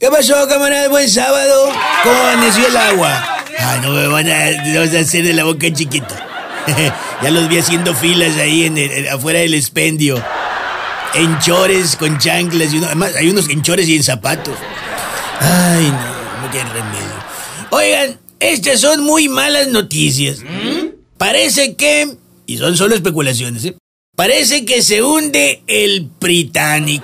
¿Qué pasó, camarada? Buen sábado. ¿Cómo amaneció el agua? Ay, no me van a, hacer de la boca chiquita. ya los vi haciendo filas ahí afuera del expendio. En chores, con chanclas y además hay unos en chores y en zapatos. Ay, no, no tiene remedio. Oigan, estas son muy malas noticias. Parece que, y son solo especulaciones, ¿eh? parece que se hunde el Britannic.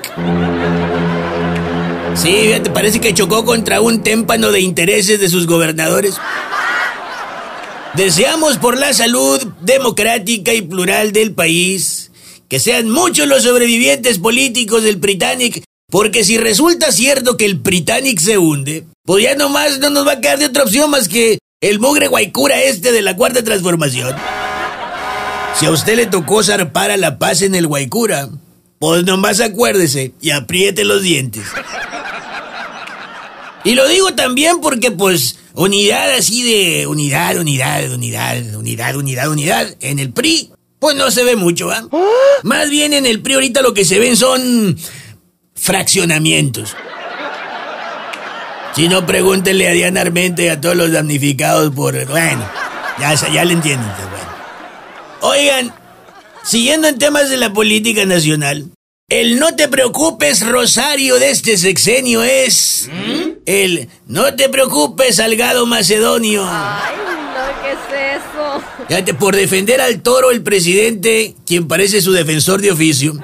Sí, fíjate, parece que chocó contra un témpano de intereses de sus gobernadores. Deseamos por la salud democrática y plural del país que sean muchos los sobrevivientes políticos del Britannic, porque si resulta cierto que el Britannic se hunde, pues ya nomás no nos va a quedar de otra opción más que el mugre guaycura este de la cuarta transformación. Si a usted le tocó zarpar a la paz en el guaycura, pues nomás acuérdese y apriete los dientes. Y lo digo también porque, pues, unidad así de unidad, unidad, unidad, unidad, unidad, unidad, en el PRI, pues no se ve mucho, ¿ah? Más bien en el PRI ahorita lo que se ven son fraccionamientos. Si no, pregúntenle a Diana Armente y a todos los damnificados por... Bueno, ya, ya le entienden, pues, bueno. Oigan, siguiendo en temas de la política nacional, el no te preocupes, Rosario, de este sexenio es. ¿Mm? El no te preocupes, Salgado Macedonio. Ay, no, ¿qué es eso? Fíjate, por defender al toro, el presidente, quien parece su defensor de oficio,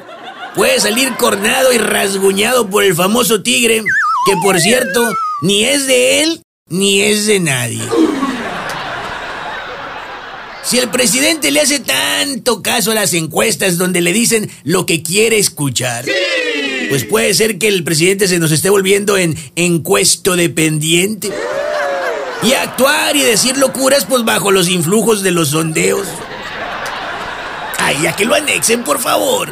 puede salir cornado y rasguñado por el famoso tigre, que por cierto, ni es de él ni es de nadie. Si el presidente le hace tanto caso a las encuestas donde le dicen lo que quiere escuchar, pues puede ser que el presidente se nos esté volviendo en encuesto dependiente. Y actuar y decir locuras pues bajo los influjos de los sondeos. Ay, ya que lo anexen, por favor.